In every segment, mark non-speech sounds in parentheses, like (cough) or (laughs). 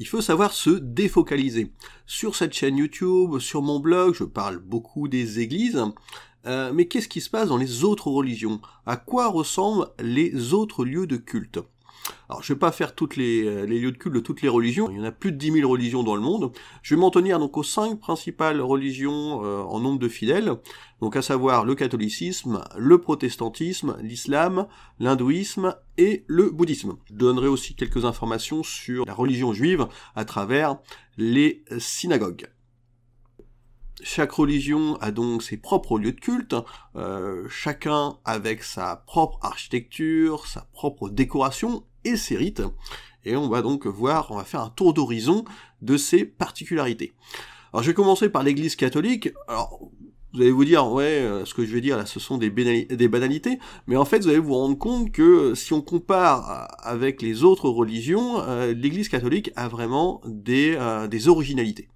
il faut savoir se défocaliser. Sur cette chaîne YouTube, sur mon blog, je parle beaucoup des églises, euh, mais qu'est-ce qui se passe dans les autres religions? À quoi ressemblent les autres lieux de culte? Alors, je vais pas faire toutes les, euh, les, lieux de culte de toutes les religions. Il y en a plus de 10 000 religions dans le monde. Je vais m'en tenir donc aux cinq principales religions euh, en nombre de fidèles. Donc, à savoir le catholicisme, le protestantisme, l'islam, l'hindouisme et le bouddhisme. Je donnerai aussi quelques informations sur la religion juive à travers les synagogues. Chaque religion a donc ses propres lieux de culte, euh, chacun avec sa propre architecture, sa propre décoration et ses rites. Et on va donc voir, on va faire un tour d'horizon de ces particularités. Alors je vais commencer par l'Église catholique. Alors vous allez vous dire, ouais, euh, ce que je vais dire là, ce sont des, banalités, mais en fait, vous allez vous rendre compte que si on compare avec les autres religions, euh, l'Église catholique a vraiment des originalités.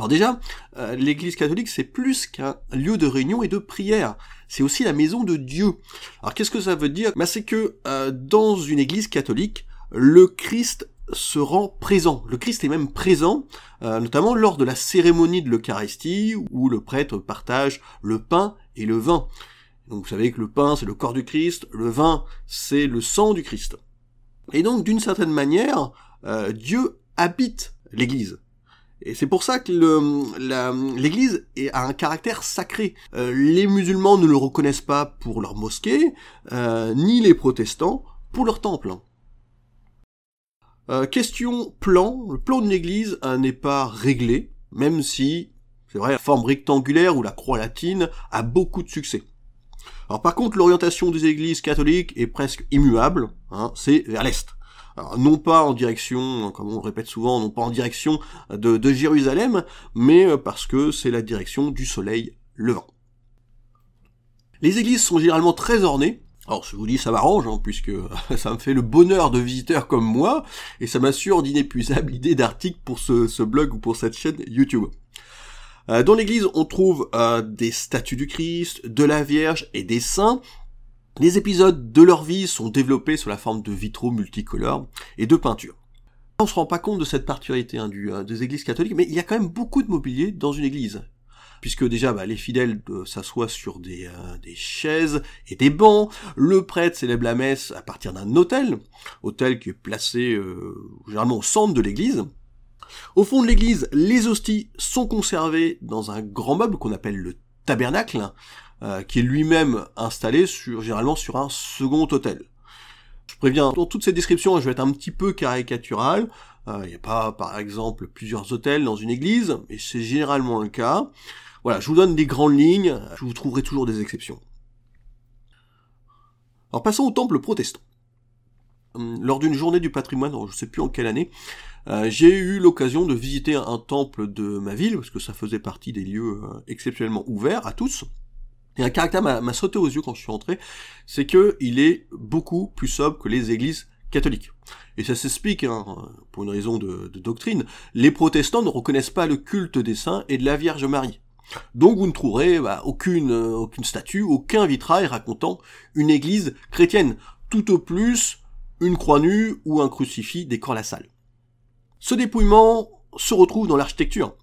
Alors déjà, euh, l'Église catholique, c'est plus qu'un lieu de réunion et de prière. C'est aussi la maison de Dieu. Alors qu'est-ce que ça veut dire? Bah, C'est que euh, dans une Église catholique, le Christ se rend présent. Le Christ est même présent, euh, notamment lors de la cérémonie de l'Eucharistie, où le prêtre partage le pain et le vin. Donc vous savez que le pain, c'est le corps du Christ, le vin, c'est le sang du Christ. Et donc, d'une certaine manière, Dieu habite l'Église. Et c'est pour ça que l'Église a un caractère sacré. Euh, les musulmans ne le reconnaissent pas pour leur mosquée, euh, ni les protestants pour leur temple. Euh, question plan. Le plan d'une église n'est pas réglé, même si, c'est vrai, la forme rectangulaire ou la croix latine a beaucoup de succès. Alors par contre, l'orientation des églises catholiques est presque immuable, hein, c'est vers l'Est non pas en direction, comme on le répète souvent, non pas en direction de, Jérusalem, mais euh, parce que c'est la direction du soleil levant. Les églises sont généralement très ornées, alors je vous dis ça m'arrange, hein, puisque (laughs) ça me fait le bonheur de visiteurs comme moi, et ça m'assure d'inépuisables idées d'articles pour ce, blog ou pour cette chaîne YouTube. Euh, dans l'église, on trouve euh, des statues du Christ, de la Vierge et des saints, les épisodes de leur vie sont développés sous la forme de vitraux multicolores et de peintures. On se rend pas compte de cette particularité hein, euh, des églises catholiques, mais il y a quand même beaucoup de mobilier dans une église. Puisque déjà bah, les fidèles euh, s'assoient sur des, euh, des, chaises et des bancs, le prêtre célèbre la messe à partir d'un hôtel, hôtel qui est placé généralement au centre de l'église. Au fond de l'église, les hosties sont conservées dans un grand meuble qu'on appelle le tabernacle, euh, qui est lui-même installé sur, généralement sur un second hôtel. Je préviens, dans toutes ces descriptions, je vais être un petit peu caricatural. Euh, il n'y a pas, par exemple, plusieurs hôtels dans une église, mais c'est généralement le cas. Voilà, je vous donne des grandes lignes, je vous trouverai toujours des exceptions. Alors passons au temple protestant. Hum, lors d'une journée du patrimoine, je ne sais plus en quelle année, euh, j'ai eu l'occasion de visiter un temple de ma ville, parce que ça faisait partie des lieux exceptionnellement ouverts à tous. Et un caractère m'a sauté aux yeux quand je suis rentré, c'est que il est beaucoup plus sobre que les églises catholiques. Et ça s'explique, hein, pour une raison de, doctrine, les protestants ne reconnaissent pas le culte des saints et de la Vierge Marie. Donc vous ne trouverez bah, aucune, statue, aucun vitrail racontant une église chrétienne, tout au plus une croix nue ou un crucifix décore la salle. Ce dépouillement se retrouve dans l'architecture.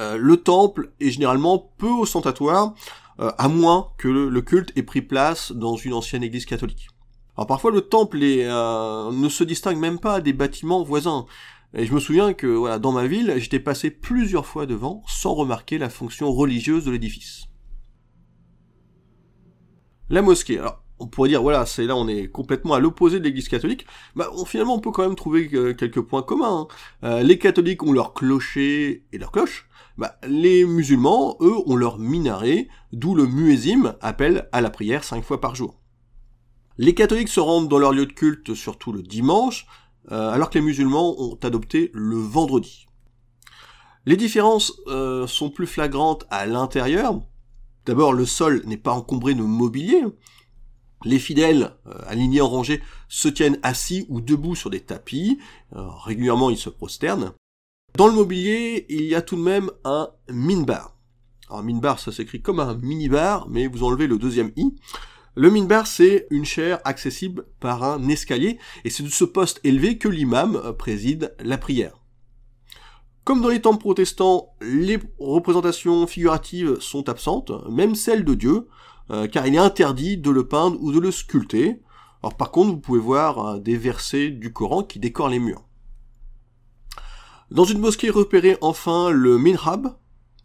Euh, le temple est généralement peu ostentatoire, euh, à moins que le, culte ait pris place dans une ancienne église catholique. Alors parfois le temple euh, ne se distingue même pas des bâtiments voisins. Et je me souviens que voilà, dans ma ville, j'étais passé plusieurs fois devant sans remarquer la fonction religieuse de l'édifice. La mosquée. On pourrait dire voilà, c'est là on est complètement à l'opposé de l'Église catholique. Bah, on, finalement, on peut quand même trouver euh, quelques points communs. Hein. les catholiques ont leur clocher et leur cloche, bah, les musulmans, eux, ont leur minaret, d'où le muezzim appelle à la prière cinq fois par jour. Les catholiques se rendent dans leur lieu de culte surtout le dimanche, euh, alors que les musulmans ont adopté le vendredi. Les différences euh, sont plus flagrantes à l'intérieur. D'abord, le sol n'est pas encombré de mobilier. Les fidèles, euh, alignés en rangée, se tiennent assis ou debout sur des tapis. régulièrement, ils se prosternent. Dans le mobilier, il y a tout de même un minbar. Alors minbar, ça s'écrit comme un minibar, mais vous enlevez le deuxième i. Le minbar, c'est une chaire accessible par un escalier, et c'est de ce poste élevé que l'imam préside la prière. Comme dans les temples protestants, les représentations figuratives sont absentes, même celles de Dieu, euh, car il est interdit de le peindre ou de le sculpter. Alors par contre, vous pouvez voir euh, des versets du Coran qui décorent les murs. Dans une mosquée repérée enfin le minrab,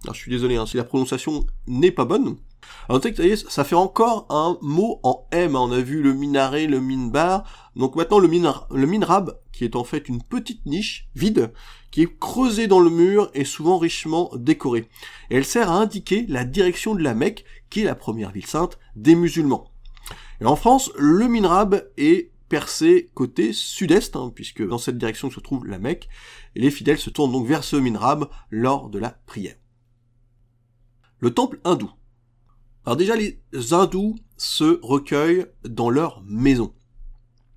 alors, je suis désolé hein, si la prononciation n'est pas bonne, alors ça fait encore un mot en M, hein. on a vu le minaret, le minbar, donc maintenant le, le minrab, qui est en fait une petite niche vide, qui est creusée dans le mur et souvent richement décorée. Elle sert à indiquer la direction de la Mecque, qui est la première ville sainte des musulmans. Et en France, le minrab est percé côté sud-est, hein, puisque dans cette direction se trouve la Mecque, et les fidèles se tournent donc vers ce minrab lors de la prière. Le temple hindou. Alors déjà, les hindous se recueillent dans leur maison.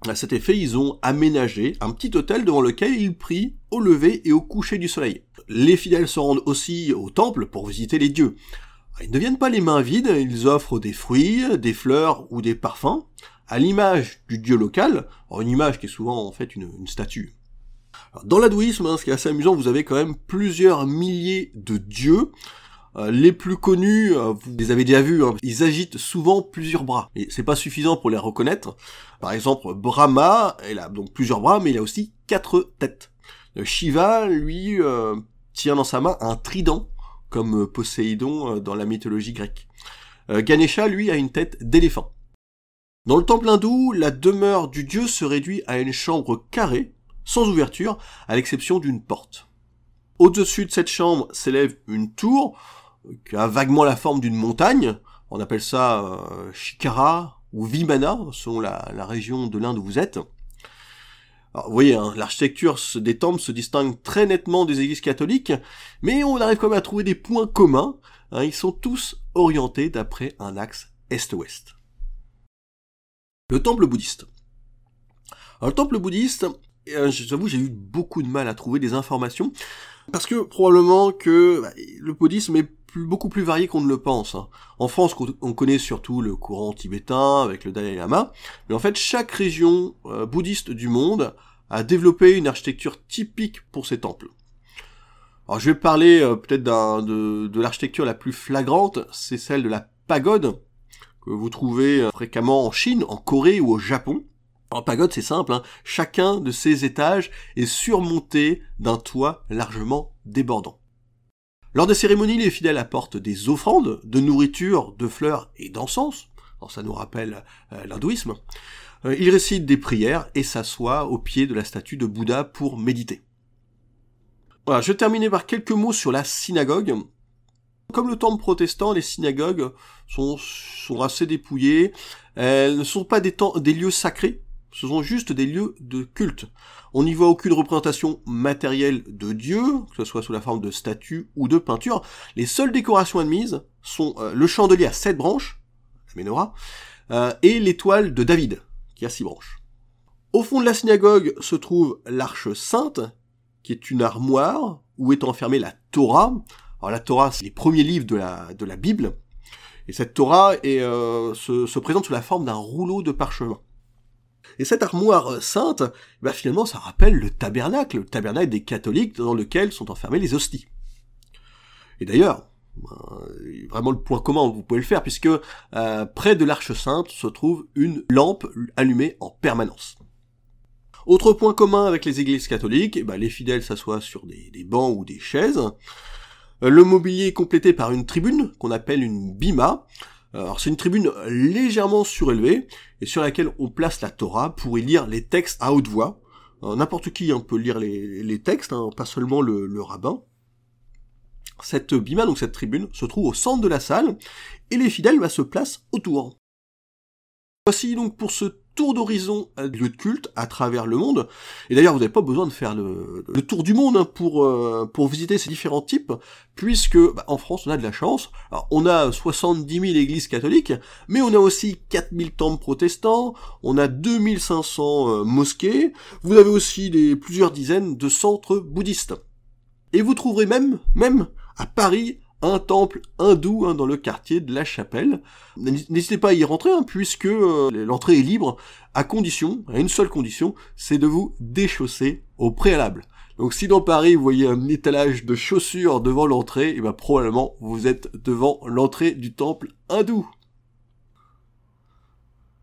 À cet effet, ils ont aménagé un petit hôtel devant lequel ils prient au lever et au coucher du soleil. Les fidèles se rendent aussi au temple pour visiter les dieux. Ils ne viennent pas les mains vides, ils offrent des fruits, des fleurs ou des parfums, à l'image du dieu local, une image qui est souvent en fait une, statue. dans l'hindouisme, hein, ce qui est assez amusant, vous avez quand même plusieurs milliers de dieux, euh, les plus connus, euh, vous les avez déjà vus, hein, ils agitent souvent plusieurs bras. Et c'est pas suffisant pour les reconnaître. Par exemple, Brahma, il a donc plusieurs bras, mais il a aussi quatre têtes. Euh, Shiva, lui, tient dans sa main un trident, comme Poséidon dans la mythologie grecque. Ganesha, lui, a une tête d'éléphant. Dans le temple hindou, la demeure du dieu se réduit à une chambre carrée, sans ouverture, à l'exception d'une porte. Au-dessus de cette chambre s'élève une tour, qui a vaguement la forme d'une montagne. On appelle ça euh, Shikara ou Vimana, selon la, région de l'Inde où vous êtes. vous voyez, hein, l'architecture des temples se distingue très nettement des églises catholiques, mais on arrive quand même à trouver des points communs. Hein. ils sont tous orientés d'après un axe est-ouest. Le temple bouddhiste. Alors, le temple bouddhiste, euh, j'avoue, j'ai eu beaucoup de mal à trouver des informations, parce que probablement que bah, le bouddhisme est beaucoup plus varié qu'on ne le pense. Hein. En France, on connaît surtout le courant tibétain avec le Dalai Lama, mais en fait, chaque région euh, bouddhiste du monde a développé une architecture typique pour ses temples. Alors je vais parler euh, peut-être de, l'architecture la plus flagrante, c'est celle de la pagode, que vous trouvez euh, fréquemment en Chine, en Corée ou au Japon. En pagode, c'est simple, hein. chacun de ces étages est surmonté d'un toit largement débordant. Lors des cérémonies, les fidèles apportent des offrandes de nourriture, de fleurs et d'encens. ça nous rappelle euh, l'hindouisme. Euh, ils récitent des prières et s'assoient au pied de la statue de Bouddha pour méditer. Voilà, je vais terminer par quelques mots sur la synagogue. Comme le temple protestant, les synagogues sont, assez dépouillées. Elles ne sont pas des lieux sacrés, ce sont juste des lieux de culte. On n'y voit aucune représentation matérielle de Dieu, que ce soit sous la forme de statues ou de peintures. Les seules décorations admises sont euh, le chandelier à sept branches, la menorah, euh, et l'étoile de David, qui a six branches. Au fond de la synagogue se trouve l'arche sainte, qui est une armoire où est enfermée la Torah. Alors la Torah, c'est les premiers livres de la, Bible. Et cette Torah euh, se présente sous la forme d'un rouleau de parchemin. Et cette armoire sainte, bah finalement, ça rappelle le tabernacle, le tabernacle des catholiques dans lequel sont enfermées les hosties. Et d'ailleurs, euh, vraiment le point commun, vous pouvez le faire, puisque euh, près de l'arche sainte se trouve une lampe allumée en permanence. Autre point commun avec les églises catholiques, ben, les fidèles s'assoient sur des, des, bancs ou des chaises. Euh, le mobilier est complété par une tribune qu'on appelle une bima, c'est une tribune légèrement surélevée et sur laquelle on place la Torah pour y lire les textes à haute voix. N'importe qui hein, peut lire les, textes, hein, pas seulement le, rabbin. Cette bima, donc cette tribune, se trouve au centre de la salle et les fidèles bah, se placent autour. Voici donc pour ce tour d'horizon des lieux de culte à travers le monde. Et d'ailleurs, vous n'avez pas besoin de faire le, tour du monde hein, pour euh, pour visiter ces différents types, puisque bah, en France, on a de la chance. On a 70 000 églises catholiques, mais on a aussi 4000 temples protestants, on a 2500 euh, mosquées, vous avez aussi plusieurs dizaines de centres bouddhistes. Et vous trouverez même, même à Paris, un temple hindou hein, dans le quartier de la Chapelle. N'hésitez pas à y rentrer, hein, puisque euh, l'entrée est libre, à condition, à une seule condition, c'est de vous déchausser au préalable. Donc si dans Paris vous voyez un étalage de chaussures devant l'entrée, et eh ben probablement vous êtes devant l'entrée du temple hindou.